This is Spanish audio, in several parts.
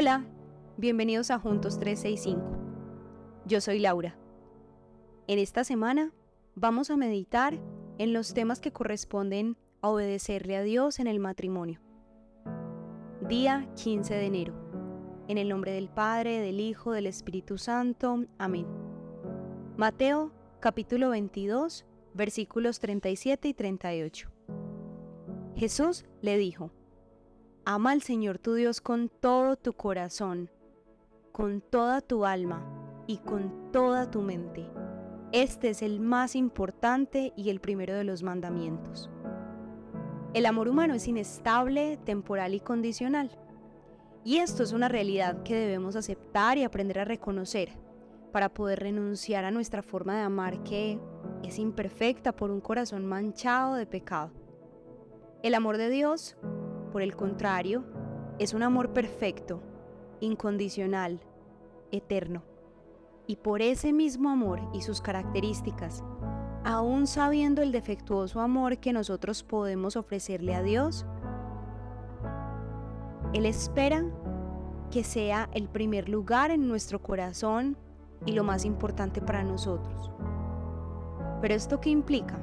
Hola, bienvenidos a Juntos 365. Yo soy Laura. En esta semana vamos a meditar en los temas que corresponden a obedecerle a Dios en el matrimonio. Día 15 de enero. En el nombre del Padre, del Hijo, del Espíritu Santo. Amén. Mateo capítulo 22 versículos 37 y 38. Jesús le dijo, Ama al Señor tu Dios con todo tu corazón, con toda tu alma y con toda tu mente. Este es el más importante y el primero de los mandamientos. El amor humano es inestable, temporal y condicional. Y esto es una realidad que debemos aceptar y aprender a reconocer para poder renunciar a nuestra forma de amar que es imperfecta por un corazón manchado de pecado. El amor de Dios, por el contrario, es un amor perfecto, incondicional, eterno. Y por ese mismo amor y sus características, aún sabiendo el defectuoso amor que nosotros podemos ofrecerle a Dios, Él espera que sea el primer lugar en nuestro corazón y lo más importante para nosotros. Pero esto qué implica?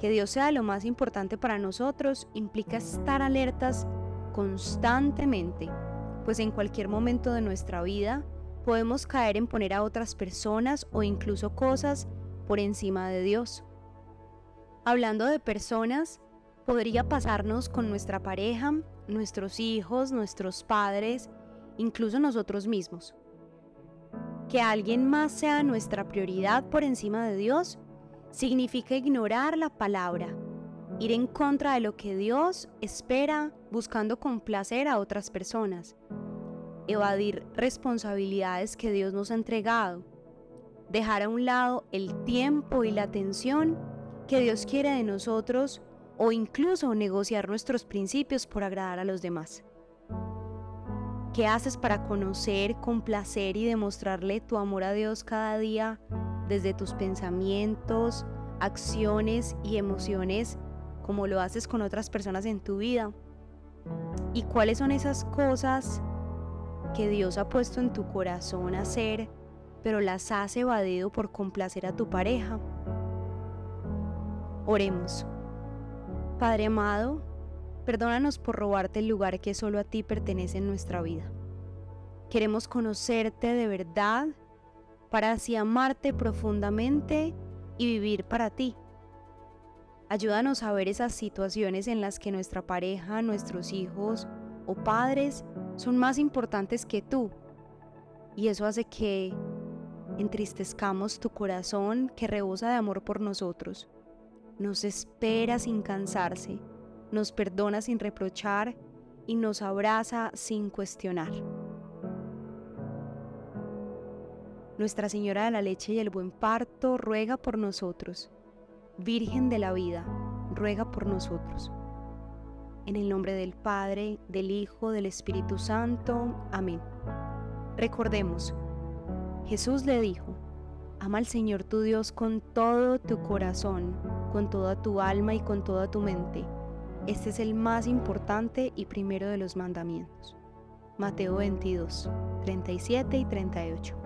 Que Dios sea lo más importante para nosotros implica estar alertas constantemente, pues en cualquier momento de nuestra vida podemos caer en poner a otras personas o incluso cosas por encima de Dios. Hablando de personas, podría pasarnos con nuestra pareja, nuestros hijos, nuestros padres, incluso nosotros mismos que alguien más sea nuestra prioridad por encima de Dios significa ignorar la palabra, ir en contra de lo que Dios espera buscando complacer a otras personas, evadir responsabilidades que Dios nos ha entregado, dejar a un lado el tiempo y la atención que Dios quiere de nosotros o incluso negociar nuestros principios por agradar a los demás. ¿Qué haces para conocer, complacer y demostrarle tu amor a Dios cada día desde tus pensamientos, acciones y emociones como lo haces con otras personas en tu vida? ¿Y cuáles son esas cosas que Dios ha puesto en tu corazón hacer, pero las has evadido por complacer a tu pareja? Oremos. Padre amado, Perdónanos por robarte el lugar que solo a ti pertenece en nuestra vida. Queremos conocerte de verdad para así amarte profundamente y vivir para ti. Ayúdanos a ver esas situaciones en las que nuestra pareja, nuestros hijos o padres son más importantes que tú. Y eso hace que entristezcamos tu corazón que rebosa de amor por nosotros. Nos espera sin cansarse nos perdona sin reprochar y nos abraza sin cuestionar. Nuestra Señora de la Leche y el Buen Parto ruega por nosotros. Virgen de la Vida, ruega por nosotros. En el nombre del Padre, del Hijo, del Espíritu Santo. Amén. Recordemos, Jesús le dijo, ama al Señor tu Dios con todo tu corazón, con toda tu alma y con toda tu mente este es el más importante y primero de los mandamientos. Mateo 22, 37 y 38.